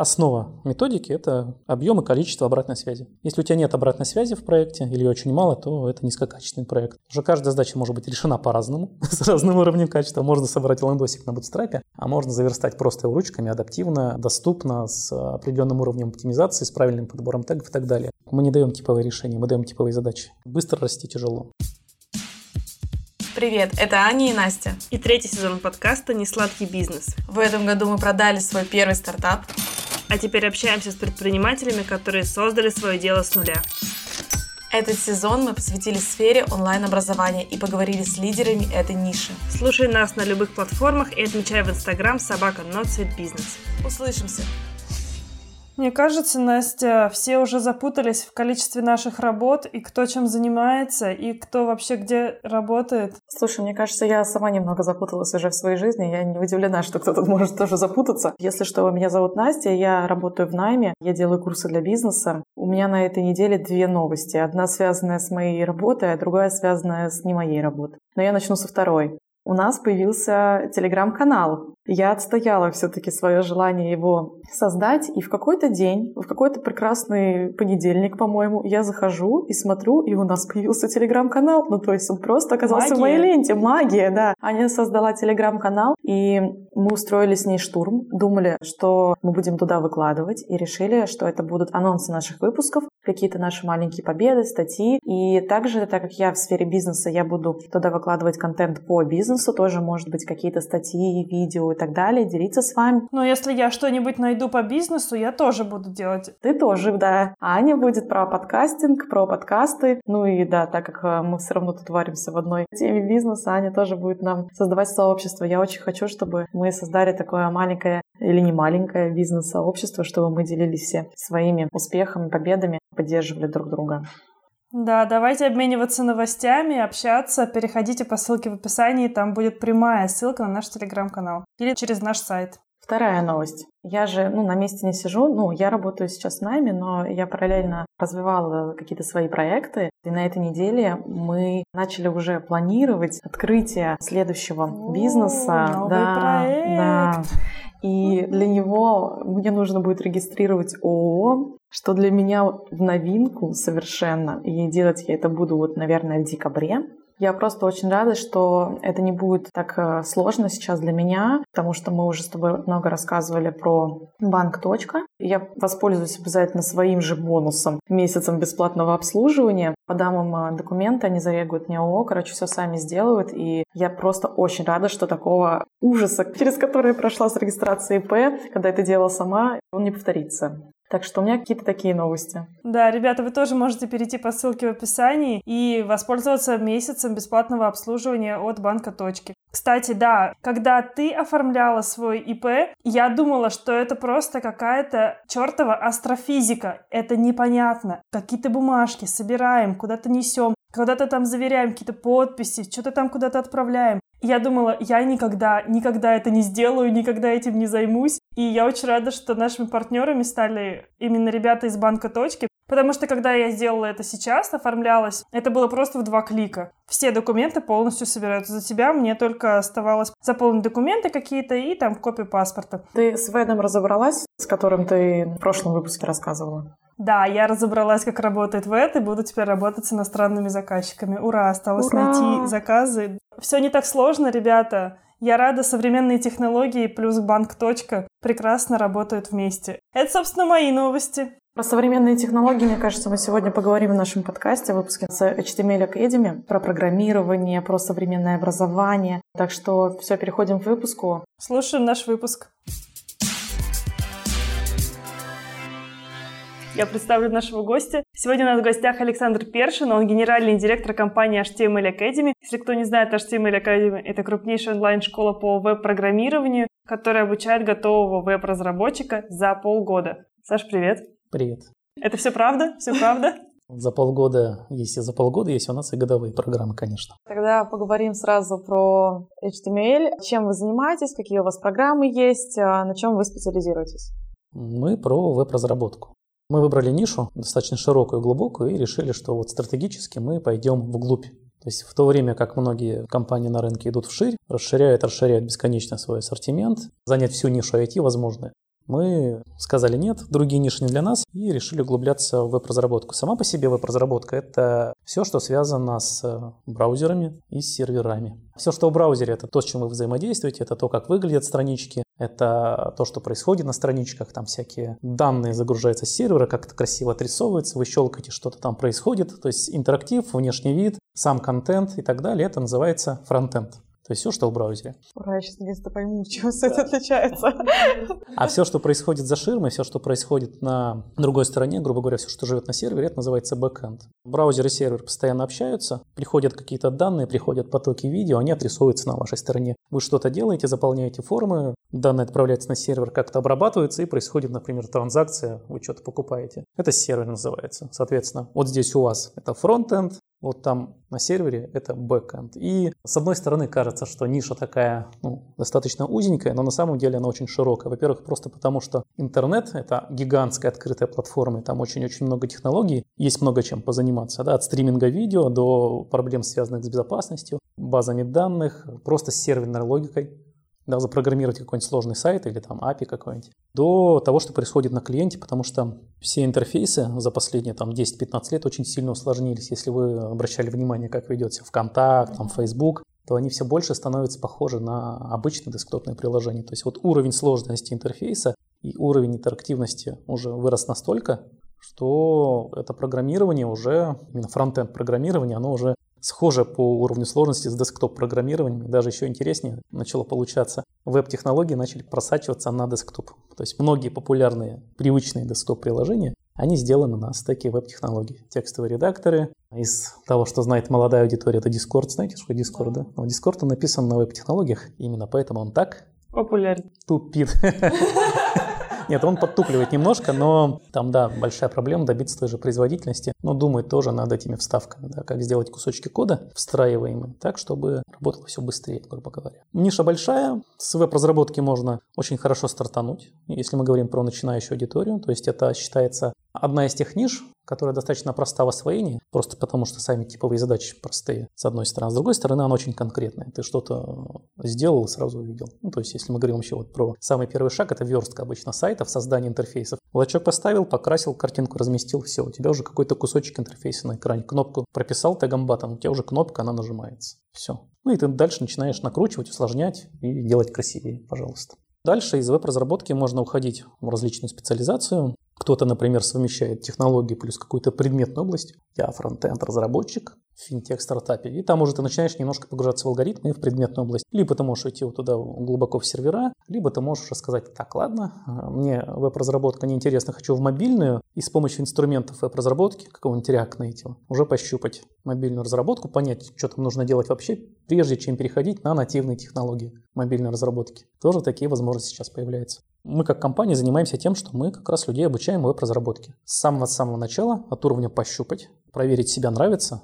Основа методики – это объем и количество обратной связи. Если у тебя нет обратной связи в проекте или очень мало, то это низкокачественный проект. Уже каждая задача может быть решена по-разному, с разным уровнем качества. Можно собрать лендосик на бутстрапе, а можно заверстать просто ручками, адаптивно, доступно, с определенным уровнем оптимизации, с правильным подбором тегов и так далее. Мы не даем типовые решения, мы даем типовые задачи. Быстро расти тяжело. Привет, это Аня и Настя. И третий сезон подкаста «Несладкий бизнес». В этом году мы продали свой первый стартап. А теперь общаемся с предпринимателями, которые создали свое дело с нуля. Этот сезон мы посвятили сфере онлайн-образования и поговорили с лидерами этой ниши. Слушай нас на любых платформах и отмечай в Инстаграм собака Not Business. Услышимся! Мне кажется, Настя, все уже запутались в количестве наших работ и кто чем занимается, и кто вообще где работает. Слушай, мне кажется, я сама немного запуталась уже в своей жизни. Я не удивлена, что кто-то может тоже запутаться. Если что, меня зовут Настя, я работаю в найме, я делаю курсы для бизнеса. У меня на этой неделе две новости. Одна связанная с моей работой, а другая связанная с не моей работой. Но я начну со второй у нас появился телеграм-канал. Я отстояла все-таки свое желание его создать, и в какой-то день, в какой-то прекрасный понедельник, по-моему, я захожу и смотрю, и у нас появился телеграм-канал. Ну, то есть он просто оказался Магия. в моей ленте. Магия, да. Аня создала телеграм-канал, и мы устроили с ней штурм, думали, что мы будем туда выкладывать, и решили, что это будут анонсы наших выпусков, какие-то наши маленькие победы, статьи. И также, так как я в сфере бизнеса, я буду туда выкладывать контент по бизнесу, тоже, может быть, какие-то статьи, видео и так далее, делиться с вами. Но если я что-нибудь найду по бизнесу, я тоже буду делать. Ты тоже, да. Аня будет про подкастинг, про подкасты. Ну и да, так как э, мы все равно тут варимся в одной теме бизнеса, Аня тоже будет нам создавать сообщество. Я очень хочу, чтобы мы создали такое маленькое или не маленькое бизнес-сообщество, чтобы мы делились все своими успехами, победами, поддерживали друг друга. Да, давайте обмениваться новостями, общаться. Переходите по ссылке в описании, там будет прямая ссылка на наш телеграм-канал или через наш сайт. Вторая новость. Я же ну, на месте не сижу, ну, я работаю сейчас с нами, но я параллельно развивала какие-то свои проекты. И на этой неделе мы начали уже планировать открытие следующего О, бизнеса. Новый да, проект. да. И для него мне нужно будет регистрировать ООО, что для меня в новинку совершенно. И делать я это буду вот, наверное, в декабре. Я просто очень рада, что это не будет так э, сложно сейчас для меня, потому что мы уже с тобой много рассказывали про банк. Точка. Я воспользуюсь обязательно своим же бонусом месяцем бесплатного обслуживания. Подам им э, документы, они зарегают мне ООО, короче, все сами сделают. И я просто очень рада, что такого ужаса, через который прошла с регистрацией ИП, когда это делала сама, он не повторится. Так что у меня какие-то такие новости. Да, ребята, вы тоже можете перейти по ссылке в описании и воспользоваться месяцем бесплатного обслуживания от банка точки. Кстати, да, когда ты оформляла свой ИП, я думала, что это просто какая-то чертова астрофизика. Это непонятно. Какие-то бумажки собираем, куда-то несем, когда-то там заверяем какие-то подписи, что-то там куда-то отправляем. Я думала, я никогда, никогда это не сделаю, никогда этим не займусь. И я очень рада, что нашими партнерами стали именно ребята из банка «Точки», Потому что когда я сделала это сейчас, оформлялась, это было просто в два клика. Все документы полностью собираются за тебя, мне только оставалось заполнить документы какие-то и там копию паспорта. Ты с Ведом разобралась, с которым ты в прошлом выпуске рассказывала? Да, я разобралась, как работает ВЭД, и буду теперь работать с иностранными заказчиками. Ура, осталось Ура! найти заказы. Все не так сложно, ребята. Я рада, современные технологии плюс банк. Точка прекрасно работают вместе. Это, собственно, мои новости. Про современные технологии, мне кажется, мы сегодня поговорим в нашем подкасте, в выпуске с HTML Academy, про программирование, про современное образование. Так что все, переходим к выпуску. Слушаем наш выпуск. Я представлю нашего гостя. Сегодня у нас в гостях Александр Першин, он генеральный директор компании HTML Academy. Если кто не знает, HTML Academy — это крупнейшая онлайн-школа по веб-программированию, которая обучает готового веб-разработчика за полгода. Саш, привет. Привет. Это все правда? Все правда? За полгода, если за полгода есть у нас и годовые программы, конечно. Тогда поговорим сразу про HTML. Чем вы занимаетесь, какие у вас программы есть, а на чем вы специализируетесь? Мы про веб-разработку. Мы выбрали нишу достаточно широкую и глубокую и решили, что вот стратегически мы пойдем вглубь. То есть в то время как многие компании на рынке идут вширь, расширяют, расширяют бесконечно свой ассортимент, занять всю нишу IT возможно. мы сказали нет, другие ниши не для нас, и решили углубляться в веб-разработку. Сама по себе веб-разработка — это все, что связано с браузерами и серверами. Все, что в браузере, это то, с чем вы взаимодействуете, это то, как выглядят странички, это то, что происходит на страничках, там всякие данные загружаются с сервера, как это красиво отрисовывается, вы щелкаете, что-то там происходит, то есть интерактив, внешний вид, сам контент и так далее, это называется фронтенд. То есть все, что в браузере. Ура, я сейчас наконец-то пойму, чем все это отличается. А все, что происходит за ширмой, все, что происходит на другой стороне, грубо говоря, все, что живет на сервере, это называется бэкэнд. Браузер и сервер постоянно общаются, приходят какие-то данные, приходят потоки видео, они отрисовываются на вашей стороне. Вы что-то делаете, заполняете формы, данные отправляются на сервер, как-то обрабатываются, и происходит, например, транзакция, вы что-то покупаете. Это сервер называется. Соответственно, вот здесь у вас это фронтенд, вот там на сервере это бэкэнд. И с одной стороны кажется, что ниша такая ну, достаточно узенькая, но на самом деле она очень широкая. Во-первых, просто потому что интернет — это гигантская открытая платформа, и там очень-очень много технологий, есть много чем позаниматься, да, от стриминга видео до проблем, связанных с безопасностью, базами данных, просто с серверной логикой да, запрограммировать какой-нибудь сложный сайт или там API какой-нибудь, до того, что происходит на клиенте, потому что все интерфейсы за последние там 10-15 лет очень сильно усложнились. Если вы обращали внимание, как ведете ВКонтакт, там, Facebook, то они все больше становятся похожи на обычные десктопные приложения. То есть вот уровень сложности интерфейса и уровень интерактивности уже вырос настолько, что это программирование уже, именно фронтенд программирование, оно уже схоже по уровню сложности с десктоп-программированием. Даже еще интереснее начало получаться. Веб-технологии начали просачиваться на десктоп. То есть многие популярные, привычные десктоп-приложения, они сделаны на стеке веб-технологий. Текстовые редакторы. Из того, что знает молодая аудитория, это Discord. Знаете, что Discord, да? Но Discord написан на веб-технологиях. Именно поэтому он так Популярен. тупит. Нет, он подтупливает немножко, но там, да, большая проблема добиться той же производительности, но думает тоже над этими вставками, да, как сделать кусочки кода встраиваемые так, чтобы работало все быстрее, грубо говоря. Ниша большая, с веб-разработки можно очень хорошо стартануть, если мы говорим про начинающую аудиторию, то есть это считается одна из тех ниш, которая достаточно проста в освоении, просто потому что сами типовые задачи простые, с одной стороны. С другой стороны, она очень конкретная. Ты что-то сделал и сразу увидел. Ну, то есть, если мы говорим вообще вот про самый первый шаг, это верстка обычно сайтов, создание интерфейсов. Лачок поставил, покрасил, картинку разместил, все, у тебя уже какой-то кусочек интерфейса на экране. Кнопку прописал тегом батон, у тебя уже кнопка, она нажимается. Все. Ну и ты дальше начинаешь накручивать, усложнять и делать красивее, пожалуйста. Дальше из веб-разработки можно уходить в различную специализацию. Кто-то, например, совмещает технологии плюс какую-то предметную область. Я фронтенд-разработчик в финтех-стартапе. И там уже ты начинаешь немножко погружаться в алгоритмы в предметную область. Либо ты можешь идти вот туда глубоко в сервера, либо ты можешь рассказать, так, ладно, мне веб-разработка неинтересна, хочу в мобильную, и с помощью инструментов веб-разработки, какого-нибудь React Native, уже пощупать мобильную разработку, понять, что там нужно делать вообще, прежде чем переходить на нативные технологии мобильной разработки. Тоже такие возможности сейчас появляются. Мы как компания занимаемся тем, что мы как раз людей обучаем веб-разработке. С самого-самого начала, от уровня пощупать, проверить себя нравится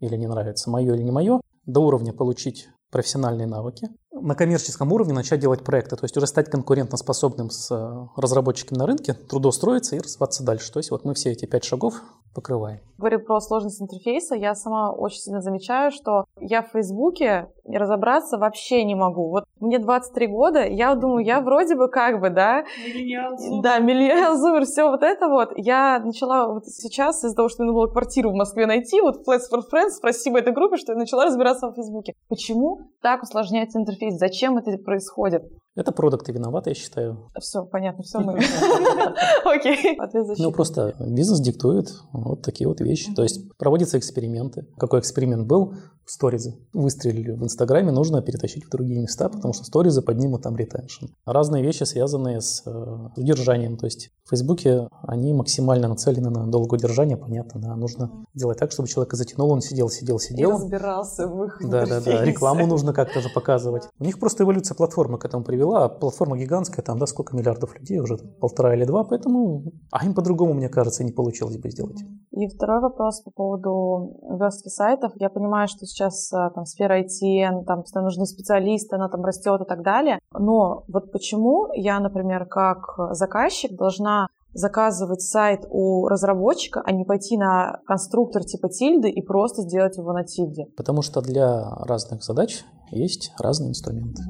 или не нравится, мое или не мое, до уровня получить профессиональные навыки, на коммерческом уровне начать делать проекты, то есть уже стать конкурентоспособным с э, разработчиками на рынке, трудоустроиться и развиваться дальше. То есть вот мы все эти пять шагов покрываем. Говорю про сложность интерфейса. Я сама очень сильно замечаю, что я в Фейсбуке разобраться вообще не могу. Вот мне 23 года, я думаю, я вроде бы как бы, да... Миллениал, Да, миллениал, зумер, все вот это вот. Я начала вот сейчас из-за того, что мне надо было квартиру в Москве найти, вот Flats for Friends, спасибо этой группе, что я начала разбираться в Фейсбуке. Почему так усложняется интерфейс? Зачем это происходит? Это продукты виноваты, я считаю. Все, понятно, все мы. Окей, Ну, просто бизнес диктует вот такие вот вещи. То есть проводятся эксперименты. Какой эксперимент был? Сторизы. Выстрелили в Инстаграме, нужно перетащить в другие места, потому что сторизы поднимут там ретеншн. Разные вещи, связанные с э, удержанием. То есть в Фейсбуке они максимально нацелены на долгое удержание, понятно, да. Нужно делать так, чтобы человека затянул, он сидел, сидел, И сидел. разбирался в их Да, да, да. интерфейсе. Рекламу нужно как-то же показывать. У них просто эволюция платформы к этому привела. А платформа гигантская, там, да, сколько миллиардов людей, уже полтора или два, поэтому... А им по-другому, мне кажется, не получилось бы сделать. И второй вопрос по поводу верстки сайтов. Я понимаю, что сейчас а, там сфера ITN, там постоянно нужны специалисты, она там растет и так далее. Но вот почему я, например, как заказчик должна заказывать сайт у разработчика, а не пойти на конструктор типа тильды и просто сделать его на тильде? Потому что для разных задач есть разные инструменты.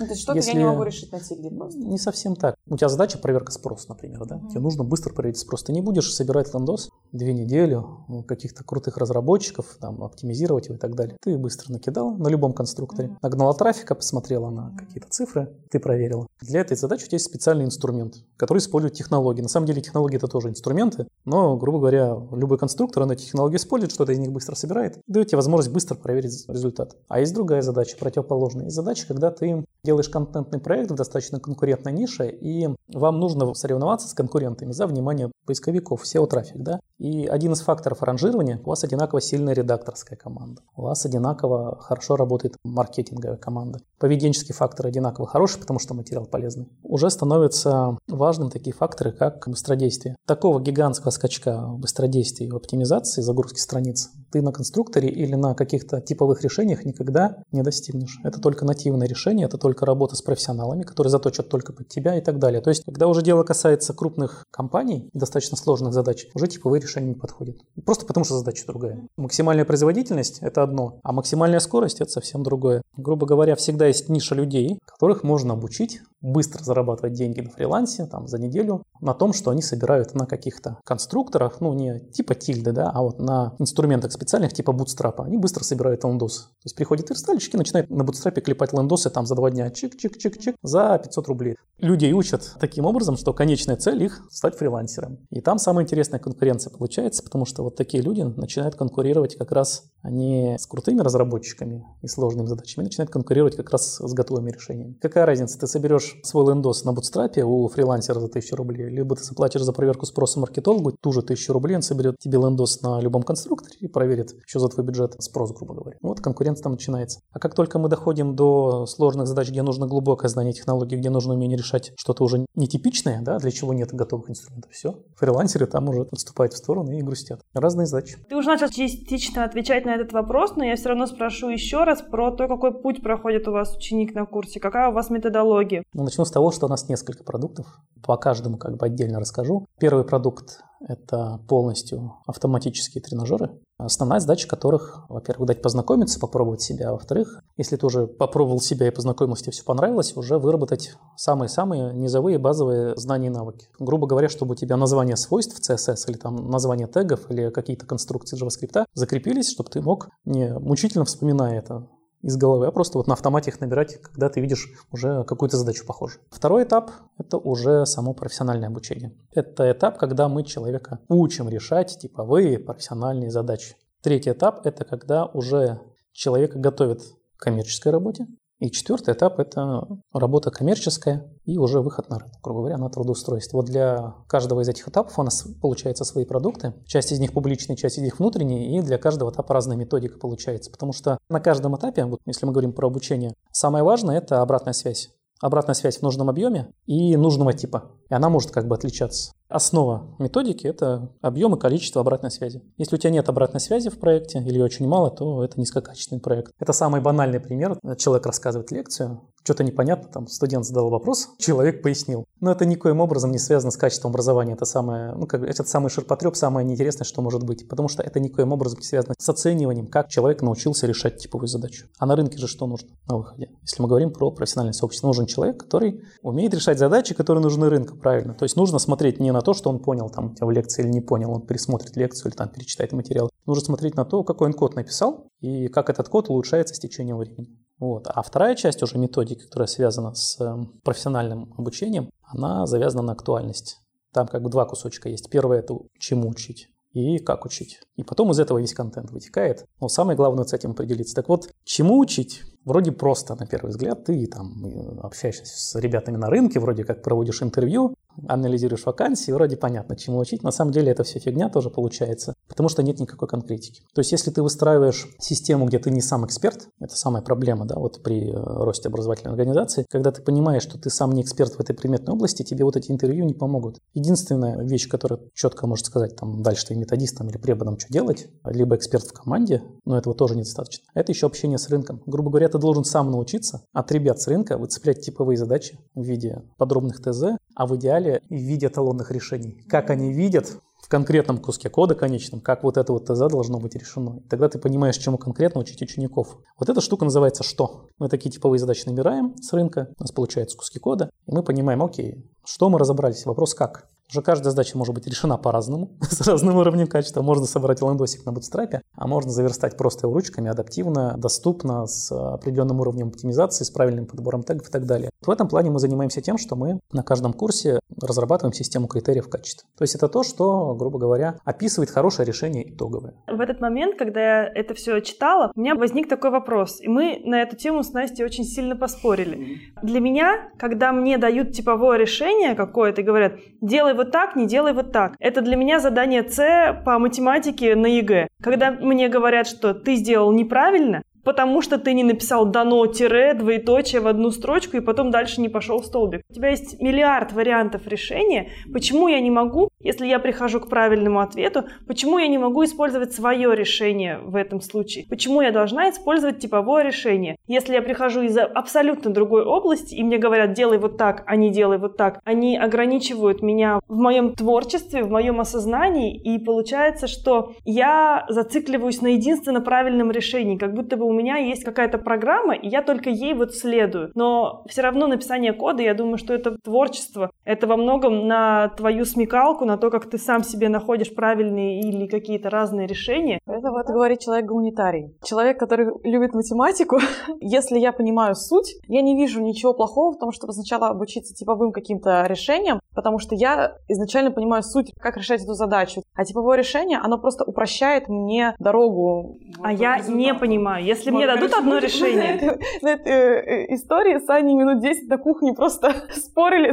Ну, то есть что-то Если... я не могу решить на тильде просто. Не совсем так. У тебя задача проверка спроса, например, да? Тебе нужно быстро проверить спрос. Ты не будешь собирать лендос две недели, у каких-то крутых разработчиков, там, оптимизировать его и так далее. Ты быстро накидал на любом конструкторе, нагнала трафика, посмотрела на какие-то цифры, ты проверила. Для этой задачи у тебя есть специальный инструмент, который использует технологии. На самом деле технологии это тоже инструменты, но, грубо говоря, любой конструктор, он эти технологии использует, что-то из них быстро собирает, дает тебе возможность быстро проверить результат. А есть другая задача, противоположная. Есть задача, когда ты делаешь контентный проект в достаточно конкурентной нише, и вам нужно соревноваться с конкурентами за внимание поисковиков, SEO-трафик, да? И один из факторов ранжирования, у вас одинаково сильная редакторская команда, у вас одинаково хорошо работает маркетинговая команда. Поведенческий фактор одинаково хороший, потому что материал полезный. Уже становятся важным такие факторы, как быстродействие. Такого гигантского скачка в быстродействии и оптимизации загрузки страниц ты на конструкторе или на каких-то типовых решениях никогда не достигнешь. Это только нативное решение, это только работа с профессионалами, которые заточат только под тебя и так далее. То есть, когда уже дело касается крупных компаний, достаточно сложных задач, уже типовые решения не подходят. Просто потому, что задача другая. Максимальная производительность – это одно, а максимальная скорость – это совсем другое. Грубо говоря, всегда есть ниша людей, которых можно обучить быстро зарабатывать деньги на фрилансе, там, за неделю, на том, что они собирают на каких-то конструкторах, ну, не типа тильды, да, а вот на инструментах специальных типа бутстрапа, они быстро собирают лендосы. То есть приходят верстальщики, начинают на бутстрапе клепать лендосы там за два дня, чик-чик-чик-чик, за 500 рублей. Людей учат таким образом, что конечная цель их стать фрилансером. И там самая интересная конкуренция получается, потому что вот такие люди начинают конкурировать как раз они с крутыми разработчиками и сложными задачами начинают конкурировать как раз с готовыми решениями. Какая разница, ты соберешь свой лендос на бутстрапе у фрилансера за 1000 рублей, либо ты заплатишь за проверку спроса маркетологу ту же 1000 рублей, он соберет тебе лендос на любом конструкторе и проверит еще за твой бюджет спрос, грубо говоря. Вот конкуренция там начинается. А как только мы доходим до сложных задач, где нужно глубокое знание технологий, где нужно умение решать что-то уже нетипичное, да, для чего нет готовых инструментов, все, фрилансеры там уже отступают в сторону и грустят. Разные задачи. Ты уже начал частично отвечать на этот вопрос, но я все равно спрошу еще раз про то, какой путь проходит у вас ученик на курсе, какая у вас методология. Ну, начну с того, что у нас несколько продуктов. По каждому как бы отдельно расскажу. Первый продукт – это полностью автоматические тренажеры, основная задача которых, во-первых, дать познакомиться, попробовать себя, а во-вторых, если ты уже попробовал себя и познакомился, тебе все понравилось, уже выработать самые-самые низовые базовые знания и навыки. Грубо говоря, чтобы у тебя название свойств CSS или там название тегов или какие-то конструкции JavaScript закрепились, чтобы ты мог не мучительно вспоминая это из головы, а просто вот на автомате их набирать, когда ты видишь уже какую-то задачу похожую. Второй этап – это уже само профессиональное обучение. Это этап, когда мы человека учим решать типовые профессиональные задачи. Третий этап – это когда уже человека готовят к коммерческой работе, и четвертый этап – это работа коммерческая и уже выход на рынок, грубо говоря, на трудоустройство. Вот для каждого из этих этапов у нас получается свои продукты. Часть из них публичные, часть из них внутренние, и для каждого этапа разная методика получается. Потому что на каждом этапе, вот если мы говорим про обучение, самое важное – это обратная связь обратная связь в нужном объеме и нужного типа. И она может как бы отличаться. Основа методики – это объем и количество обратной связи. Если у тебя нет обратной связи в проекте или очень мало, то это низкокачественный проект. Это самый банальный пример. Человек рассказывает лекцию, что-то непонятно, там студент задал вопрос, человек пояснил. Но это никоим образом не связано с качеством образования. Это самое, ну, как, это самый ширпотреб, самое неинтересное, что может быть. Потому что это никоим образом не связано с оцениванием, как человек научился решать типовую задачу. А на рынке же что нужно на выходе? Если мы говорим про профессиональное сообщество, нужен человек, который умеет решать задачи, которые нужны рынку, правильно. То есть нужно смотреть не на то, что он понял там в лекции или не понял, он пересмотрит лекцию или там перечитает материал. Нужно смотреть на то, какой он код написал и как этот код улучшается с течением времени. Вот. А вторая часть уже методики, которая связана с эм, профессиональным обучением, она завязана на актуальность. Там как бы два кусочка есть. Первое – это чему учить и как учить. И потом из этого весь контент вытекает. Но самое главное с этим определиться. Так вот, чему учить? Вроде просто, на первый взгляд, ты там общаешься с ребятами на рынке, вроде как проводишь интервью, анализируешь вакансии, вроде понятно, чему учить. На самом деле это все фигня тоже получается, потому что нет никакой конкретики. То есть если ты выстраиваешь систему, где ты не сам эксперт, это самая проблема, да, вот при э, росте образовательной организации, когда ты понимаешь, что ты сам не эксперт в этой предметной области, тебе вот эти интервью не помогут. Единственная вещь, которая четко может сказать там дальше ты методистом или преподом, что делать, либо эксперт в команде, но этого тоже недостаточно. Это еще общение с рынком. Грубо говоря, ты должен сам научиться от ребят с рынка выцеплять типовые задачи в виде подробных ТЗ, а в идеале в виде эталонных решений. Как они видят, в конкретном куске кода конечном, как вот это вот ТЗ должно быть решено. Тогда ты понимаешь, чему конкретно учить учеников. Вот эта штука называется «что?». Мы такие типовые задачи набираем с рынка, у нас получаются куски кода, и мы понимаем, окей, что мы разобрались, вопрос как. Уже каждая задача может быть решена по-разному, с разным уровнем качества. Можно собрать лендосик на бутстрапе, а можно заверстать просто его ручками, адаптивно, доступно, с определенным уровнем оптимизации, с правильным подбором тегов и так далее. В этом плане мы занимаемся тем, что мы на каждом курсе разрабатываем систему критериев качества. То есть это то, что, грубо говоря, описывает хорошее решение итоговое. В этот момент, когда я это все читала, у меня возник такой вопрос. И мы на эту тему с Настей очень сильно поспорили. Для меня, когда мне дают типовое решение какое-то и говорят, делай вот так, не делай вот так. Это для меня задание С по математике на ЕГЭ. Когда мне говорят, что ты сделал неправильно, потому что ты не написал дано тире, двоеточие в одну строчку и потом дальше не пошел в столбик. У тебя есть миллиард вариантов решения. Почему я не могу, если я прихожу к правильному ответу, почему я не могу использовать свое решение в этом случае? Почему я должна использовать типовое решение? Если я прихожу из абсолютно другой области, и мне говорят, делай вот так, а не делай вот так, они ограничивают меня в моем творчестве, в моем осознании, и получается, что я зацикливаюсь на единственно правильном решении, как будто бы у меня есть какая-то программа, и я только ей вот следую. Но все равно написание кода, я думаю, что это творчество. Это во многом на твою смекалку, на то, как ты сам себе находишь правильные или какие-то разные решения. Это вот говорит человек гуманитарий. Человек, который любит математику, если я понимаю суть, я не вижу ничего плохого в том, чтобы сначала обучиться типовым каким-то решениям, потому что я изначально понимаю суть, как решать эту задачу. А типовое решение, оно просто упрощает мне дорогу. А я не понимаю. Если если мне дадут одно решение. На этой э, истории с Аней минут 10 на кухне просто спорили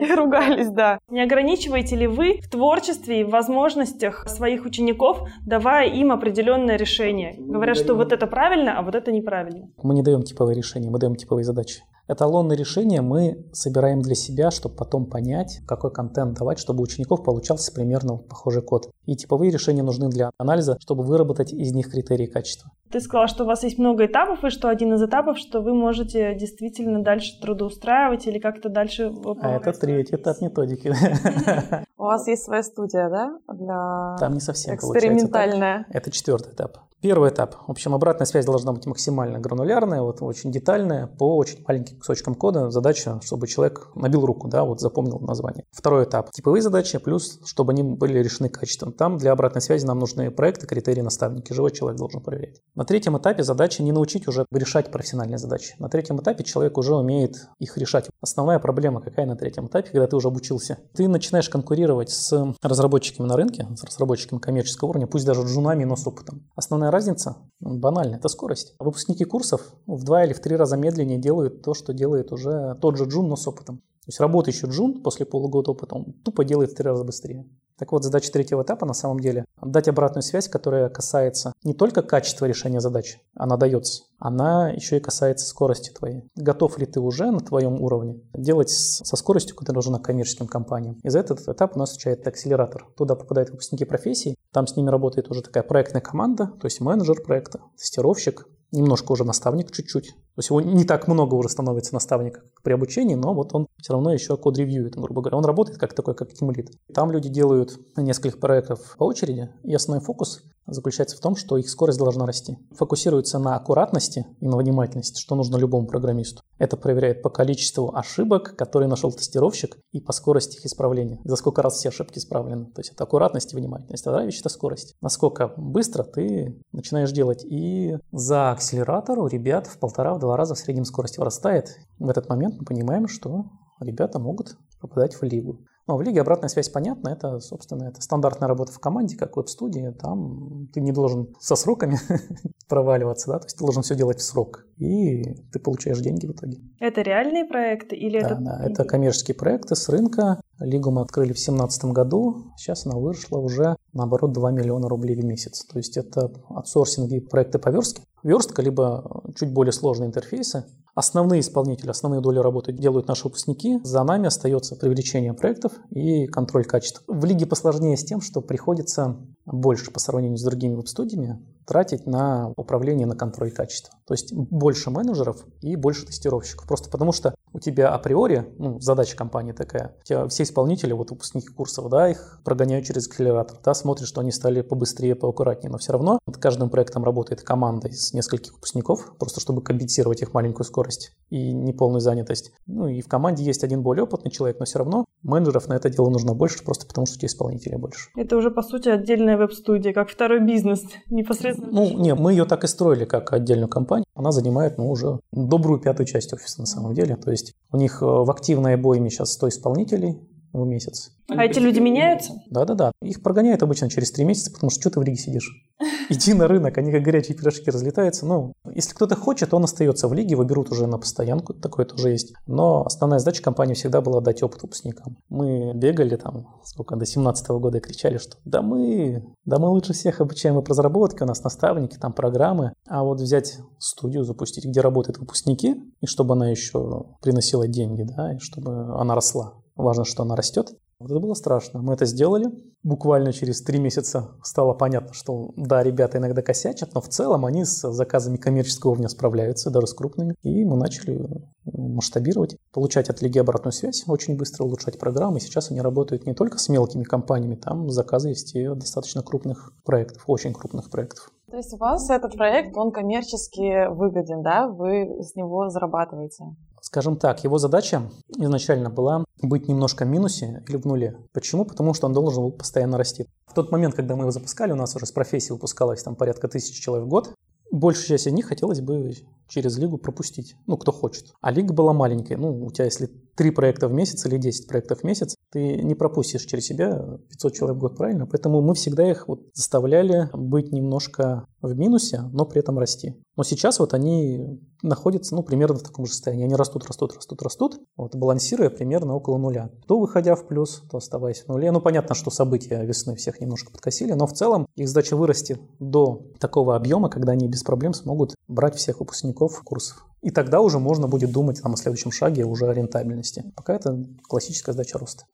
и ругались, да. Не ограничиваете ли вы в творчестве и в возможностях своих учеников, давая им определенное решение? Говорят, что вот это правильно, а вот это неправильно. Мы не даем типовые решения, мы даем типовые задачи. Эталонные решения мы собираем для себя, чтобы потом понять, какой контент давать, чтобы у учеников получался примерно похожий код. И типовые решения нужны для анализа, чтобы выработать из них критерии качества. Ты сказала, что у вас есть много этапов, и что один из этапов, что вы можете действительно дальше трудоустраивать или как-то дальше... А это третий этап методики. У вас есть своя студия, да? Для Там не совсем экспериментальная. Это четвертый этап. Первый этап. В общем, обратная связь должна быть максимально гранулярная, вот, очень детальная, по очень маленьким кусочкам кода. Задача, чтобы человек набил руку, да, вот запомнил название. Второй этап. Типовые задачи, плюс, чтобы они были решены качественно. Там для обратной связи нам нужны проекты, критерии, наставники. Живой человек должен проверять. На третьем этапе задача не научить уже решать профессиональные задачи. На третьем этапе человек уже умеет их решать. Основная проблема какая на третьем этапе, когда ты уже обучился? Ты начинаешь конкурировать с разработчиками на рынке, с разработчиками коммерческого уровня, пусть даже джунами, но с опытом. Основная разница? Банальная, это скорость. Выпускники курсов в два или в три раза медленнее делают то, что делает уже тот же джун, но с опытом. То есть работающий джун после полугода опыта, он тупо делает в три раза быстрее. Так вот, задача третьего этапа на самом деле дать обратную связь, которая касается не только качества решения задач, она дается, она еще и касается скорости твоей. Готов ли ты уже на твоем уровне делать со скоростью, которая нужна коммерческим компаниям? И за этот этап у нас отвечает акселератор. Туда попадают выпускники профессий, там с ними работает уже такая проектная команда, то есть менеджер проекта, тестировщик, немножко уже наставник чуть-чуть. То есть его не так много уже становится наставника при обучении, но вот он все равно еще код-ревьюет, грубо говоря. Он работает как такой, как тимлит. Там люди делают несколько проектов по очереди, и основной фокус заключается в том, что их скорость должна расти. Фокусируется на аккуратности и на внимательности, что нужно любому программисту. Это проверяет по количеству ошибок, которые нашел тестировщик, и по скорости их исправления. За сколько раз все ошибки исправлены. То есть это аккуратность и внимательность. А вещь – это скорость. Насколько быстро ты начинаешь делать. И за акселератор у ребят в полтора-два раза в среднем скорость вырастает. В этот момент мы понимаем, что ребята могут попадать в лигу. Но в лиге обратная связь понятна, это, собственно, это стандартная работа в команде, как веб-студии, там ты не должен со сроками проваливаться, да, то есть ты должен все делать в срок, и ты получаешь деньги в итоге. Это реальные проекты или да, это... Да, это коммерческие проекты с рынка. Лигу мы открыли в 2017 году, сейчас она вышла уже, наоборот, 2 миллиона рублей в месяц. То есть это аутсорсинги проекты по верстке, верстка, либо чуть более сложные интерфейсы, Основные исполнители, основные доли работы делают наши выпускники. За нами остается привлечение проектов и контроль качества. В лиге посложнее с тем, что приходится больше по сравнению с другими веб-студиями тратить на управление, на контроль качества. То есть больше менеджеров и больше тестировщиков. Просто потому что у тебя априори, ну, задача компании такая, у тебя все исполнители, вот выпускники курсов, да, их прогоняют через акселератор, да, смотрят, что они стали побыстрее, поаккуратнее, но все равно над каждым проектом работает команда из нескольких выпускников, просто чтобы компенсировать их маленькую скорость и неполную занятость. Ну и в команде есть один более опытный человек, но все равно менеджеров на это дело нужно больше, просто потому что у тебя исполнителей больше. Это уже, по сути, отдельная веб-студия, как второй бизнес, непосредственно. Ну, не, мы ее так и строили, как отдельную компанию. Она занимает, ну, уже добрую пятую часть офиса на самом деле. То есть у них э, в активной обойме сейчас 100 исполнителей, в месяц. А эти люди меняются? Да-да-да. Их прогоняют обычно через три месяца, потому что что ты в Риге сидишь? Иди на рынок, они как горячие пирожки разлетаются. Ну, если кто-то хочет, он остается в лиге, его берут уже на постоянку, такое тоже есть. Но основная задача компании всегда была дать опыт выпускникам. Мы бегали там, сколько, до 17 года и кричали, что да мы, да мы лучше всех обучаем по разработке, у нас наставники, там программы. А вот взять студию, запустить, где работают выпускники, и чтобы она еще приносила деньги, да, и чтобы она росла. Важно, что она растет. Вот это было страшно. Мы это сделали. Буквально через три месяца стало понятно, что да, ребята иногда косячат, но в целом они с заказами коммерческого уровня справляются, даже с крупными. И мы начали масштабировать, получать от Лиги обратную связь, очень быстро улучшать программы. Сейчас они работают не только с мелкими компаниями, там заказы есть и достаточно крупных проектов, очень крупных проектов. То есть у вас этот проект, он коммерчески выгоден, да? Вы с него зарабатываете? Скажем так, его задача изначально была быть немножко в минусе или в нуле. Почему? Потому что он должен был постоянно расти. В тот момент, когда мы его запускали, у нас уже с профессии выпускалось там порядка тысячи человек в год. Большую часть из них хотелось бы через лигу пропустить, ну, кто хочет. А лига была маленькая, ну, у тебя если три проекта в месяц или 10 проектов в месяц, ты не пропустишь через себя 500 человек в год, правильно? Поэтому мы всегда их вот заставляли быть немножко в минусе, но при этом расти. Но сейчас вот они находятся, ну, примерно в таком же состоянии. Они растут, растут, растут, растут, вот, балансируя примерно около нуля. То выходя в плюс, то оставаясь в нуле. Ну, понятно, что события весны всех немножко подкосили, но в целом их задача вырасти до такого объема, когда они без проблем смогут брать всех выпускников курсов. И тогда уже можно будет думать там, о следующем шаге уже о рентабельности. Пока это классическая задача роста.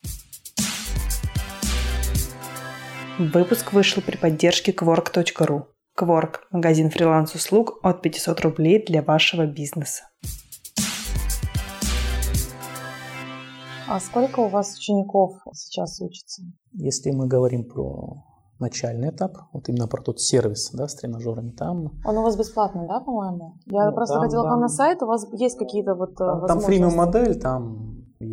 Выпуск вышел при поддержке Quark.ru. Quark – магазин фриланс-услуг от 500 рублей для вашего бизнеса. А сколько у вас учеников сейчас учится? Если мы говорим про начальный этап, вот именно про тот сервис, да, с тренажерами, там... Он у вас бесплатный, да, по-моему? Я ну, просто там, ходила да. к вам на сайт, у вас есть какие-то вот Там, там фримиум модель, там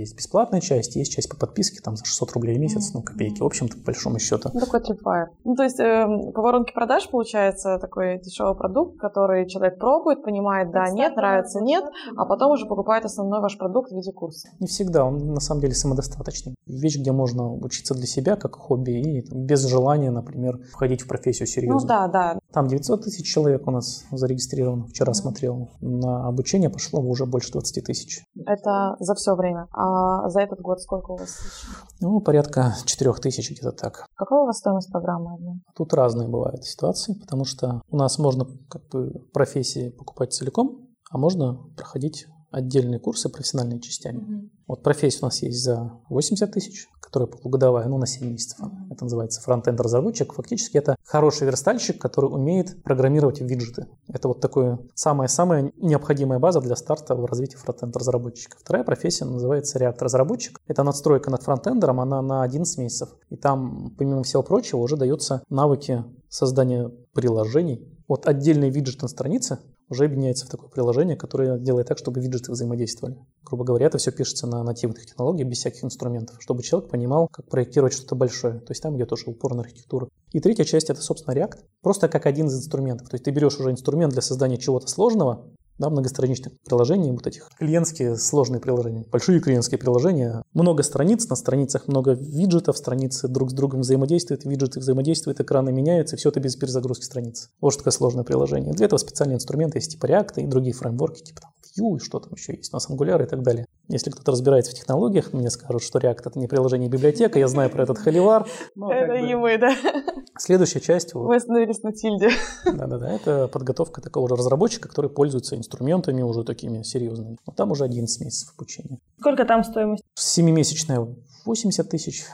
есть бесплатная часть, есть часть по подписке, там за 600 рублей в месяц, ну, копейки, в общем-то, по большому счету. Ну, такой трипвайр. Ну, то есть э, по воронке продаж получается такой дешевый продукт, который человек пробует, понимает, да, нет, нравится, нет, а потом уже покупает основной ваш продукт в виде курса. Не всегда, он на самом деле самодостаточный. Вещь, где можно учиться для себя, как хобби, и без желания, например, входить в профессию серьезно. Ну, да, да. Там 900 тысяч человек у нас зарегистрировано, вчера mm-hmm. смотрел. На обучение пошло уже больше 20 тысяч. Это за все время. А за этот год сколько у вас? Ну, порядка 4 тысяч где-то так. Какая у вас стоимость программы? Тут разные бывают ситуации, потому что у нас можно как бы профессии покупать целиком, а можно проходить отдельные курсы профессиональными частями. Mm-hmm. Вот профессия у нас есть за 80 тысяч, которая полугодовая, ну, на 7 месяцев. Это называется фронтенд разработчик. Фактически это хороший верстальщик, который умеет программировать виджеты. Это вот такое самая-самая необходимая база для старта в развитии фронтенд разработчика. Вторая профессия называется React разработчик. Это надстройка над фронтендером, она на 11 месяцев. И там, помимо всего прочего, уже даются навыки создания приложений. Вот отдельный виджет на странице уже объединяется в такое приложение, которое делает так, чтобы виджеты взаимодействовали. Грубо говоря, это все пишется на нативных технологиях, без всяких инструментов, чтобы человек понимал, как проектировать что-то большое. То есть там идет уже упор на архитектуру. И третья часть — это, собственно, React. Просто как один из инструментов. То есть ты берешь уже инструмент для создания чего-то сложного, да, многостраничных приложений, вот этих клиентские сложные приложения, большие клиентские приложения, много страниц, на страницах много виджетов, страницы друг с другом взаимодействуют, виджеты взаимодействуют, экраны меняются, все это без перезагрузки страниц. Вот что такое сложное приложение. Для этого специальные инструменты есть типа React и другие фреймворки, типа там Vue что там еще есть, у нас Angular и так далее. Если кто-то разбирается в технологиях, мне скажут, что React это не приложение, а библиотека, я знаю про этот холивар. Это и мы, да. Следующая часть... Вы остановились на тильде. Да-да-да, это подготовка такого же разработчика, который пользуется инструментами уже такими серьезными. Но там уже 11 месяцев обучения. Сколько там стоимость? Семимесячная 80 тысяч,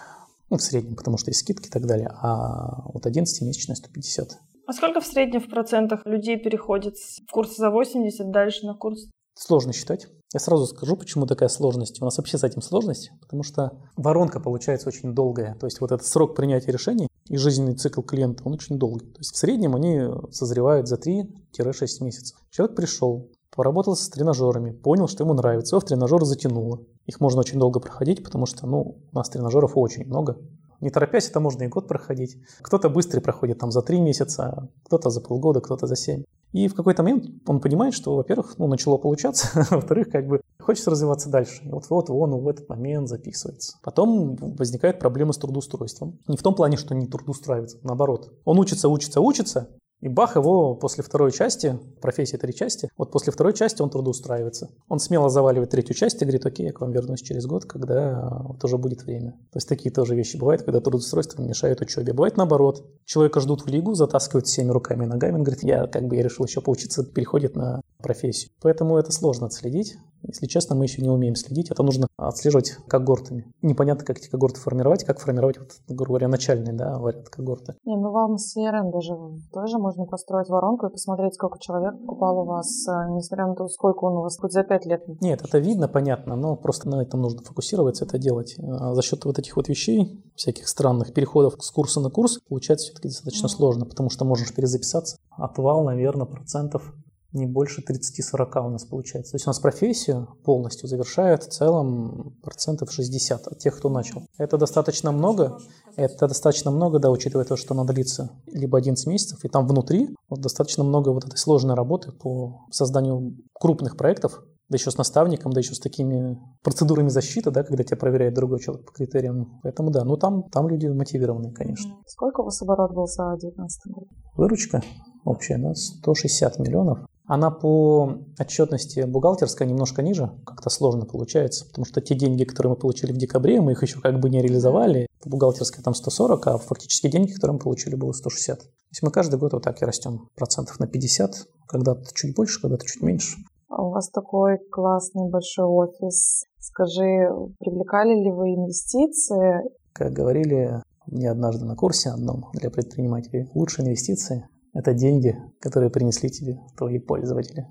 ну, в среднем, потому что есть скидки и так далее, а вот 11-месячная 150. А сколько в среднем в процентах людей переходит с курса за 80 дальше на курс? Сложно считать. Я сразу скажу, почему такая сложность. У нас вообще с этим сложность, потому что воронка получается очень долгая. То есть вот этот срок принятия решений и жизненный цикл клиента, он очень долгий. То есть в среднем они созревают за 3-6 месяцев. Человек пришел, поработал с тренажерами, понял, что ему нравится, его в тренажер затянуло. Их можно очень долго проходить, потому что ну, у нас тренажеров очень много. Не торопясь, это можно и год проходить. Кто-то быстрее проходит там за три месяца, кто-то за полгода, кто-то за семь. И в какой-то момент он понимает, что, во-первых, ну, начало получаться, а во-вторых, как бы хочется развиваться дальше. И вот-вот он в этот момент записывается. Потом возникает проблема с трудоустройством. Не в том плане, что не трудоустраивается, наоборот. Он учится, учится, учится, и бах, его после второй части, профессия три части, вот после второй части он трудоустраивается. Он смело заваливает третью часть и говорит, окей, я к вам вернусь через год, когда вот уже будет время. То есть такие тоже вещи бывают, когда трудоустройство мешает учебе. Бывает наоборот. Человека ждут в лигу, затаскивают всеми руками и ногами, он говорит, я как бы я решил еще поучиться, переходит на профессию. Поэтому это сложно отследить. Если честно, мы еще не умеем следить. Это нужно отслеживать когортами. Непонятно, как эти когорты формировать, как формировать, вот, грубо говоря, начальный да, вариант когорты. Не, ну вам с CRM даже тоже можно построить воронку и посмотреть, сколько человек покупал у вас, э, несмотря на то, сколько он у вас хоть за пять лет. Нет, это видно, понятно, но просто на этом нужно фокусироваться, это делать. А за счет вот этих вот вещей, всяких странных переходов с курса на курс, получается все-таки достаточно mm-hmm. сложно, потому что можешь перезаписаться. Отвал, наверное, процентов не больше 30-40 у нас получается. То есть у нас профессию полностью завершает в целом процентов 60 от тех, кто начал. Это достаточно много. Это достаточно много, да, учитывая то, что надо длится либо 11 месяцев, и там внутри вот достаточно много вот этой сложной работы по созданию крупных проектов, да еще с наставником, да еще с такими процедурами защиты, да, когда тебя проверяет другой человек по критериям. Поэтому да, ну там, там люди мотивированные, конечно. Сколько у вас оборот был за 2019 год? Выручка общая, да, 160 миллионов. Она по отчетности бухгалтерская немножко ниже, как-то сложно получается, потому что те деньги, которые мы получили в декабре, мы их еще как бы не реализовали. По бухгалтерской там 140, а фактически деньги, которые мы получили, было 160. То есть мы каждый год вот так и растем процентов на 50, когда-то чуть больше, когда-то чуть меньше. А у вас такой классный большой офис. Скажи, привлекали ли вы инвестиции? Как говорили мне однажды на курсе одном для предпринимателей, лучшие инвестиции это деньги, которые принесли тебе твои пользователи.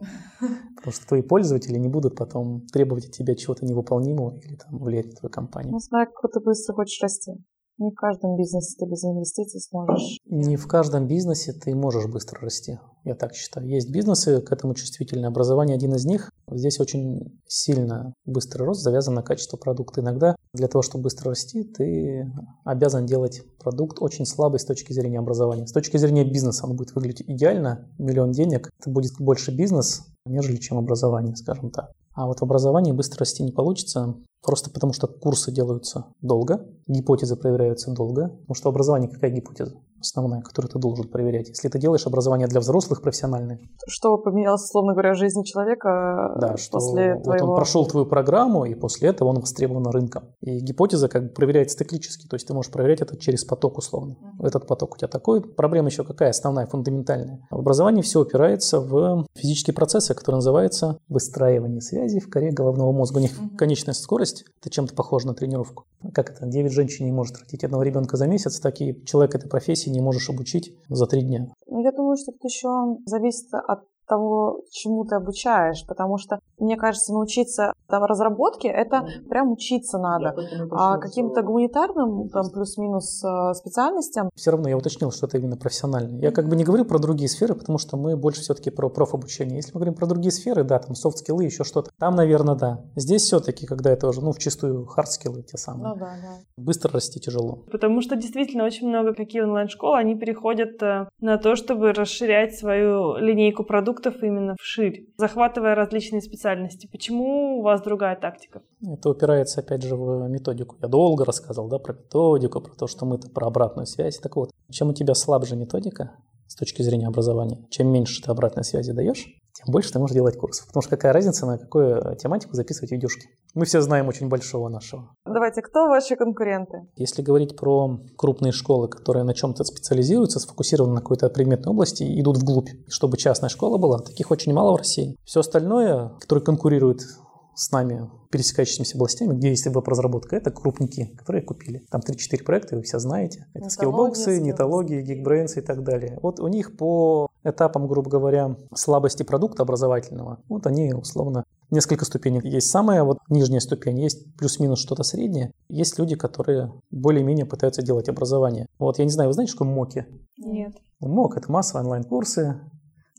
Потому что твои пользователи не будут потом требовать от тебя чего-то невыполнимого или там влиять на твою компанию. Ну, смотри, как ты быстро хочешь расти. Не в каждом бизнесе ты без инвестиций сможешь. Не в каждом бизнесе ты можешь быстро расти. Я так считаю. Есть бизнесы, к этому чувствительное образование один из них. Здесь очень сильно быстрый рост завязан на качество продукта. Иногда для того, чтобы быстро расти, ты обязан делать продукт очень слабый с точки зрения образования. С точки зрения бизнеса он будет выглядеть идеально, миллион денег, это будет больше бизнес, нежели чем образование, скажем так. А вот в образовании быстро расти не получится, просто потому что курсы делаются долго, гипотезы проверяются долго. Потому что образование какая гипотеза? Основная, которую ты должен проверять. Если ты делаешь образование для взрослых профессиональное. Что поменялось, условно говоря, в жизни человека да, что после вот твоего... он прошел твою программу, и после этого он востребован рынком. И гипотеза как бы проверяется циклически, то есть ты можешь проверять это через поток условно. Mm-hmm. Этот поток у тебя такой. Проблема еще какая? Основная, фундаментальная. В образовании все опирается в физические процессы, которые называются выстраивание связей в коре головного мозга. У них mm-hmm. конечная скорость, это чем-то похоже на тренировку. Как это? 9 женщин не может родить одного ребенка за месяц, так и человек этой профессии не можешь обучить за три дня. Ну, я думаю, что это еще зависит от того, чему ты обучаешь, потому что, мне кажется, научиться там, разработке, это прям учиться надо. А каким-то гуманитарным, там, плюс-минус э, специальностям... Все равно я уточнил, что это именно профессиональное. Я как бы не говорю про другие сферы, потому что мы больше все-таки про профобучение. Если мы говорим про другие сферы, да, там софт-скиллы, еще что-то, там, наверное, да. Здесь все-таки, когда это уже, ну, в чистую хард-скиллы те самые. Ну, да, да. Быстро расти тяжело. Потому что действительно очень много какие онлайн-школы, они переходят э, на то, чтобы расширять свою линейку продуктов продуктов именно вширь, захватывая различные специальности. Почему у вас другая тактика? Это упирается, опять же, в методику. Я долго рассказал да, про методику, про то, что мы-то про обратную связь. Так вот, чем у тебя слабже методика с точки зрения образования, чем меньше ты обратной связи даешь, тем больше ты можешь делать курсов. Потому что какая разница, на какую тематику записывать видюшки. Мы все знаем очень большого нашего. Давайте, кто ваши конкуренты? Если говорить про крупные школы, которые на чем-то специализируются, сфокусированы на какой-то предметной области и идут вглубь, чтобы частная школа была, таких очень мало в России. Все остальное, которое конкурирует с нами пересекающимися областями, где есть веб-разработка, это крупники, которые купили. Там 3-4 проекта, вы все знаете. Это скиллбоксы, нетологии, Geekbrains и так далее. Вот у них по этапам, грубо говоря, слабости продукта образовательного, вот они условно несколько ступеней. Есть самая вот нижняя ступень, есть плюс-минус что-то среднее. Есть люди, которые более-менее пытаются делать образование. Вот я не знаю, вы знаете, что МОКи? Нет. МОК – это массовые онлайн-курсы,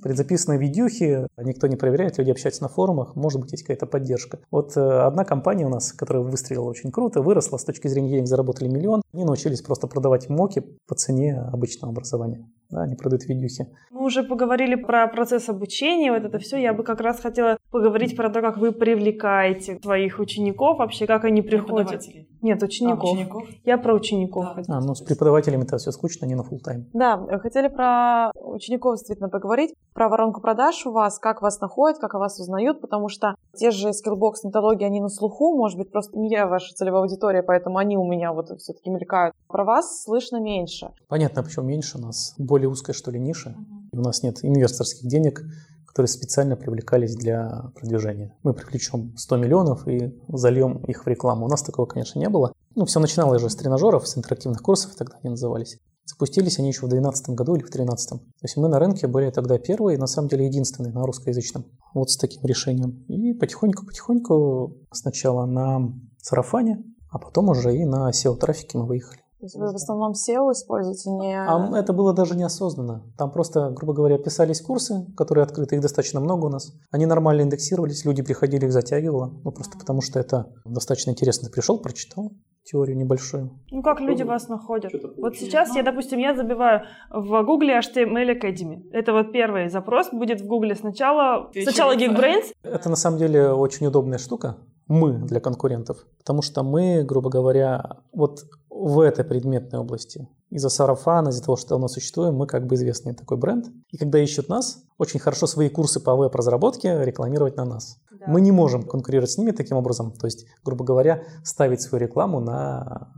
предзаписанные видюхи, никто не проверяет, люди общаются на форумах, может быть, есть какая-то поддержка. Вот э, одна компания у нас, которая выстрелила очень круто, выросла с точки зрения денег, заработали миллион, они научились просто продавать моки по цене обычного образования. Да, они продают видюхи. Мы уже поговорили про процесс обучения, вот это все. Я бы как раз хотела поговорить про то, как вы привлекаете своих учеников, вообще как они приходят. Нет, учеников. А, учеников? Я про учеников. Да. А, ну с преподавателями это все скучно, не на full тайм Да, хотели про учеников действительно поговорить, про воронку продаж у вас, как вас находят, как о вас узнают, потому что те же Skillbox, нетологии, они на слуху, может быть, просто не я ваша целевая аудитория, поэтому они у меня вот все-таки мелькают. Про вас слышно меньше. Понятно, почему меньше у нас более узкая, что ли, ниша. У нас нет инвесторских денег, которые специально привлекались для продвижения. Мы привлечем 100 миллионов и зальем их в рекламу. У нас такого, конечно, не было. Ну, все начиналось же с тренажеров, с интерактивных курсов, тогда они назывались. Запустились они еще в 2012 году или в 2013. То есть мы на рынке были тогда первые, на самом деле единственные на русскоязычном. Вот с таким решением. И потихоньку-потихоньку сначала на сарафане, а потом уже и на SEO-трафике мы выехали. То есть вы в основном SEO используете, не... А это было даже неосознанно. Там просто, грубо говоря, писались курсы, которые открыты, их достаточно много у нас. Они нормально индексировались, люди приходили, их затягивало. Ну, просто потому что это достаточно интересно. Ты пришел, прочитал, теорию небольшую. Ну, как люди вас находят? Вот сейчас я, допустим, я забиваю в Гугле HTML Academy. Это вот первый запрос будет в Гугле сначала, сначала Geekbrains. Это на самом деле очень удобная штука. Мы для конкурентов. Потому что мы, грубо говоря, вот в этой предметной области. Из-за сарафана, из-за того, что давно существуем, мы как бы известный такой бренд. И когда ищут нас, очень хорошо свои курсы по веб-разработке рекламировать на нас. Да. Мы не можем конкурировать с ними таким образом, то есть, грубо говоря, ставить свою рекламу на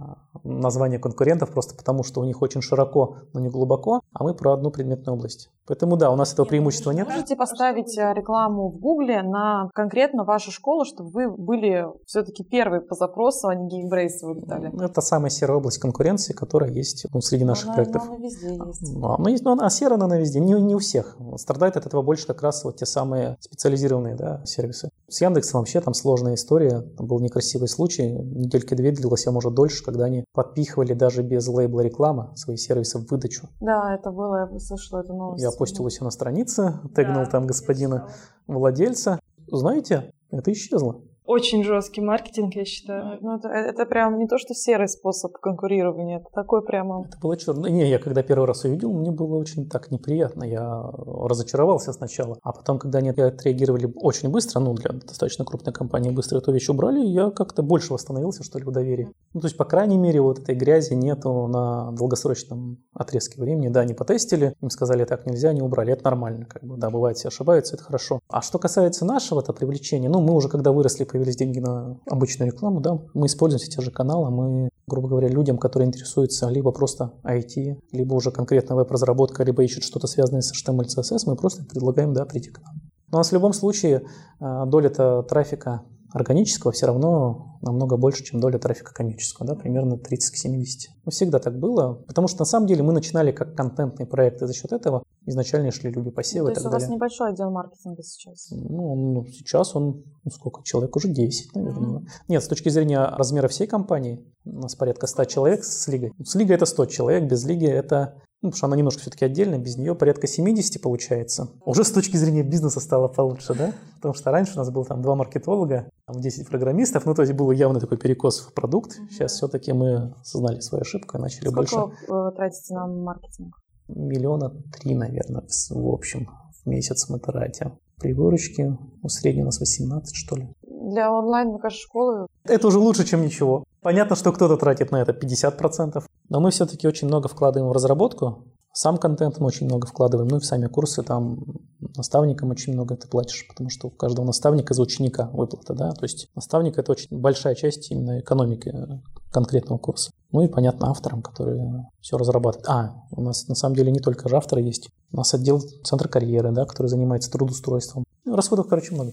название конкурентов просто потому, что у них очень широко, но не глубоко, а мы про одну предметную область. Поэтому да, у нас этого преимущества нет. Можете поставить э, рекламу в Гугле на конкретно вашу школу, чтобы вы были все-таки первые по запросу, а не GeekBrains вылетали? Это самая серая область конкуренции, которая есть ну, среди наших онлайн-проектов. Она везде есть. Ну, она есть, но она серая, она везде, не, не у всех. Страдает от этого больше как раз вот те самые специализированные да, сервисы. С Яндексом вообще там сложная история. Там был некрасивый случай. Недельки две длилась, а может дольше, когда они подпихивали даже без лейбла реклама свои сервисы в выдачу. Да, это было, я слышала эту новость. Я постил у себя на странице, тегнул там господина владельца. Знаете, это исчезло. Очень жесткий маркетинг, я считаю. Ну, это, это прям не то, что серый способ конкурирования, это такой прямо... Это было черно. Не, я когда первый раз увидел, мне было очень так неприятно. Я разочаровался сначала. А потом, когда они отреагировали очень быстро, ну, для достаточно крупной компании быстро эту вещь убрали, я как-то больше восстановился, что ли, в доверии. Ну, то есть, по крайней мере, вот этой грязи нету на долгосрочном отрезке времени. Да, они потестили, им сказали, так нельзя, они убрали. Это нормально, как бы, да, бывает, все ошибаются, это хорошо. А что касается нашего-то привлечения, ну, мы уже когда выросли, появились деньги на обычную рекламу, да, мы используем все те же каналы, мы, грубо говоря, людям, которые интересуются либо просто IT, либо уже конкретно веб-разработка, либо ищут что-то связанное с HTML, CSS, мы просто предлагаем, да, прийти к нам. У нас в любом случае э, доля трафика органического все равно намного больше, чем доля трафика коммерческого, да, примерно 30 к 70. Ну, всегда так было, потому что на самом деле мы начинали как контентный проект, и за счет этого изначально шли люди по SEO ну, и так далее. То есть у вас небольшой отдел маркетинга сейчас? Ну, ну сейчас он, ну, сколько, человек уже 10, наверное. Mm-hmm. Нет, с точки зрения размера всей компании, у нас порядка 100 человек с лигой. С лигой это 100 человек, без лиги это ну, потому что она немножко все-таки отдельно, без нее порядка 70 получается. Уже с точки зрения бизнеса стало получше, да? Потому что раньше у нас было там два маркетолога, там 10 программистов, ну, то есть был явно такой перекос в продукт. Сейчас все-таки мы осознали свою ошибку и начали Сколько больше. Сколько вы тратите на маркетинг? Миллиона три, наверное, в общем, в месяц мы тратим. При выручке, ну, средний у нас 18, что ли. Для онлайн, мне кажется, школы... Это уже лучше, чем ничего. Понятно, что кто-то тратит на это 50%, но мы все-таки очень много вкладываем в разработку. Сам контент мы очень много вкладываем, ну и в сами курсы там наставникам очень много ты платишь, потому что у каждого наставника за ученика выплата, да, то есть наставник это очень большая часть именно экономики конкретного курса. Ну и, понятно, авторам, которые все разрабатывают. А, у нас на самом деле не только же авторы есть, у нас отдел центра карьеры, да, который занимается трудоустройством. Расходов, короче, много.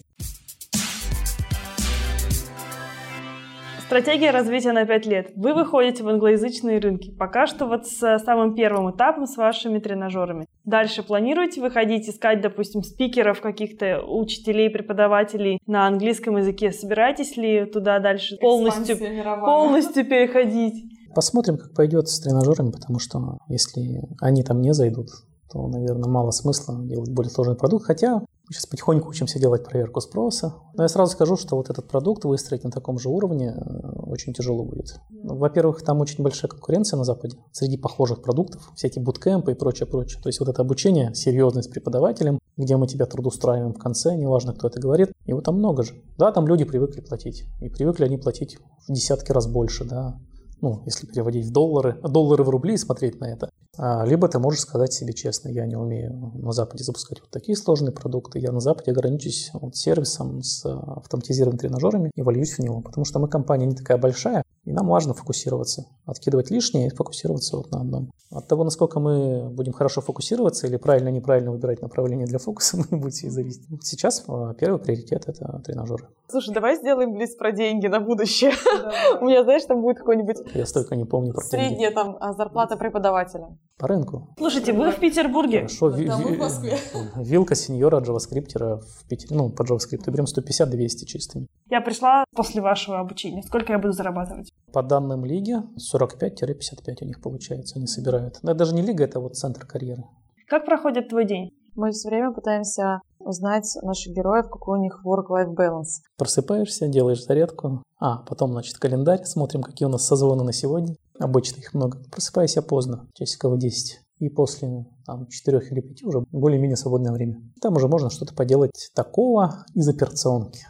Стратегия развития на 5 лет. Вы выходите в англоязычные рынки. Пока что вот с самым первым этапом с вашими тренажерами. Дальше планируете выходить, искать, допустим, спикеров, каких-то учителей, преподавателей на английском языке. Собираетесь ли туда дальше полностью, полностью переходить? Посмотрим, как пойдет с тренажерами, потому что если они там не зайдут, то, наверное, мало смысла делать более сложный продукт. Хотя сейчас потихоньку учимся делать проверку спроса. Но я сразу скажу, что вот этот продукт выстроить на таком же уровне э, очень тяжело будет. Ну, во-первых, там очень большая конкуренция на Западе среди похожих продуктов, всякие буткемпы и прочее, прочее. То есть вот это обучение серьезное с преподавателем, где мы тебя трудоустраиваем в конце, неважно, кто это говорит, его там много же. Да, там люди привыкли платить. И привыкли они платить в десятки раз больше, да ну, если переводить в доллары, доллары в рубли и смотреть на это. А, либо ты можешь сказать себе честно, я не умею на Западе запускать вот такие сложные продукты, я на Западе ограничусь вот сервисом с автоматизированными тренажерами и вольюсь в него, потому что мы компания не такая большая, и нам важно фокусироваться, откидывать лишнее и фокусироваться вот на одном. От того, насколько мы будем хорошо фокусироваться или правильно-неправильно выбирать направление для фокуса, мы будет все зависеть. Сейчас а, первый приоритет – это тренажеры. Слушай, давай сделаем близ про деньги на будущее. У меня, знаешь, там будет какой-нибудь... Я столько не помню про Средняя там а, зарплата преподавателя. По рынку. Слушайте, вы в Петербурге. Хорошо, ви- ви- вилка сеньора джаваскриптера в Питере, ну, по JavaScript, берем 150-200 чистыми. Я пришла после вашего обучения. Сколько я буду зарабатывать? По данным лиги, 45-55 у них получается, они собирают. Но это даже не лига, это вот центр карьеры. Как проходит твой день? Мы все время пытаемся узнать наших героев, какой у них work-life balance. Просыпаешься, делаешь зарядку. А, потом, значит, календарь, смотрим, какие у нас созвоны на сегодня. Обычно их много. Просыпайся поздно, часиков 10. И после там, 4 или 5 уже более-менее свободное время. Там уже можно что-то поделать такого из операционки.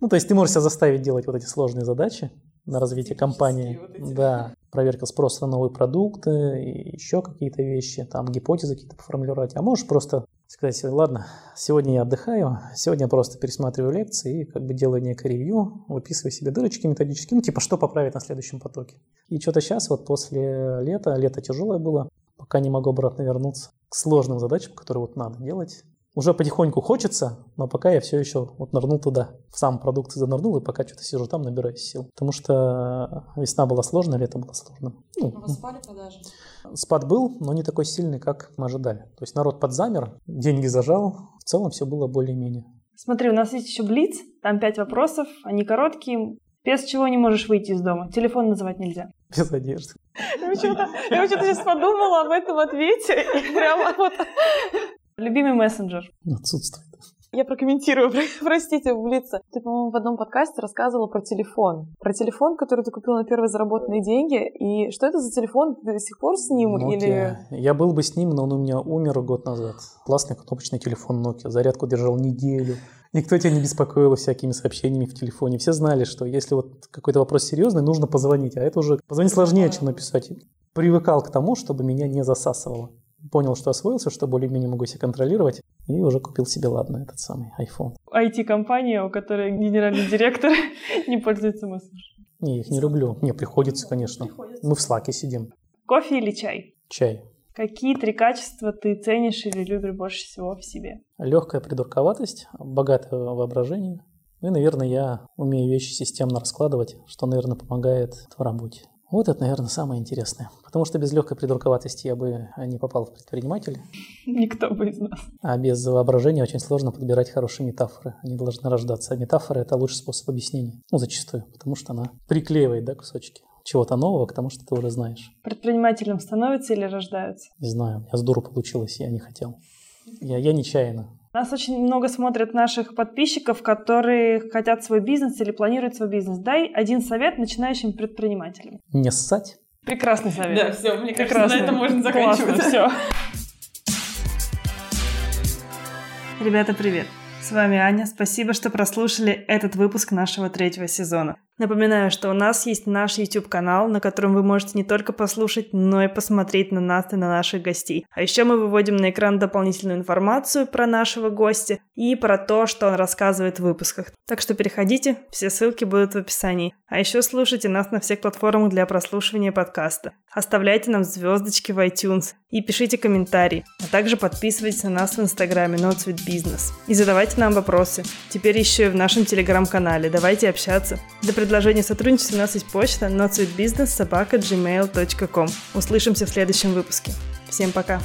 Ну, то есть ты можешь себя заставить делать вот эти сложные задачи на развитие компании. Вот да, проверка спроса на новые продукты, и еще какие-то вещи, там гипотезы какие-то поформулировать. А можешь просто сказать, ладно, сегодня я отдыхаю, сегодня я просто пересматриваю лекции и как бы делаю некое ревью, выписываю себе дырочки методические, ну типа что поправить на следующем потоке. И что-то сейчас вот после лета, лето тяжелое было, пока не могу обратно вернуться к сложным задачам, которые вот надо делать. Уже потихоньку хочется, но пока я все еще вот нырнул туда, в сам продукт занырнул, и пока что-то сижу там, набираюсь сил. Потому что весна была сложная, лето было сложным. Ну, У вас спали продажи? Спад был, но не такой сильный, как мы ожидали. То есть народ подзамер, деньги зажал, в целом все было более-менее. Смотри, у нас есть еще Блиц, там пять вопросов, они короткие, без чего не можешь выйти из дома. Телефон называть нельзя. Без одежды. Я почему-то, я почему-то сейчас подумала об этом ответе. И прямо вот... Любимый мессенджер. Отсутствует. Я прокомментирую, простите, Блица. Ты, по-моему, в одном подкасте рассказывала про телефон. Про телефон, который ты купил на первые заработанные деньги. И что это за телефон? Ты до сих пор с ним? Nokia. Или... Я был бы с ним, но он у меня умер год назад. Классный кнопочный телефон Nokia. Зарядку держал неделю. Никто тебя не беспокоил всякими сообщениями в телефоне. Все знали, что если вот какой-то вопрос серьезный, нужно позвонить. А это уже позвонить сложнее, чем написать. Привыкал к тому, чтобы меня не засасывало понял, что освоился, что более-менее могу себя контролировать, и уже купил себе, ладно, этот самый iPhone. IT-компания, у которой генеральный директор не пользуется мессенджером. Не, их не люблю. Не, приходится, конечно. Мы в слаке сидим. Кофе или чай? Чай. Какие три качества ты ценишь или любишь больше всего в себе? Легкая придурковатость, богатое воображение. Ну и, наверное, я умею вещи системно раскладывать, что, наверное, помогает в работе. Вот это, наверное, самое интересное. Потому что без легкой придурковатости я бы не попал в предприниматели. Никто бы из нас. А без воображения очень сложно подбирать хорошие метафоры. Они должны рождаться. А метафора – это лучший способ объяснения. Ну, зачастую. Потому что она приклеивает, да, кусочки чего-то нового к тому, что ты уже знаешь. Предпринимателем становятся или рождаются? Не знаю. Я с дуру получилось, я не хотел. Я, я нечаянно. Нас очень много смотрят наших подписчиков, которые хотят свой бизнес или планируют свой бизнес. Дай один совет начинающим предпринимателям. Не ссать. Прекрасный совет. Да, все, мне кажется, Прекрасный. на этом можно заканчивать. Классно, все. Ребята, привет! С вами Аня. Спасибо, что прослушали этот выпуск нашего третьего сезона. Напоминаю, что у нас есть наш YouTube-канал, на котором вы можете не только послушать, но и посмотреть на нас и на наших гостей. А еще мы выводим на экран дополнительную информацию про нашего гостя и про то, что он рассказывает в выпусках. Так что переходите, все ссылки будут в описании. А еще слушайте нас на всех платформах для прослушивания подкаста. Оставляйте нам звездочки в iTunes и пишите комментарии, а также подписывайтесь на нас в инстаграме Notes with Business. И задавайте нам вопросы. Теперь еще и в нашем телеграм-канале. Давайте общаться. До предложение сотрудничества у нас есть почта notsuitebusiness.gmail.com. Услышимся в следующем выпуске. Всем пока!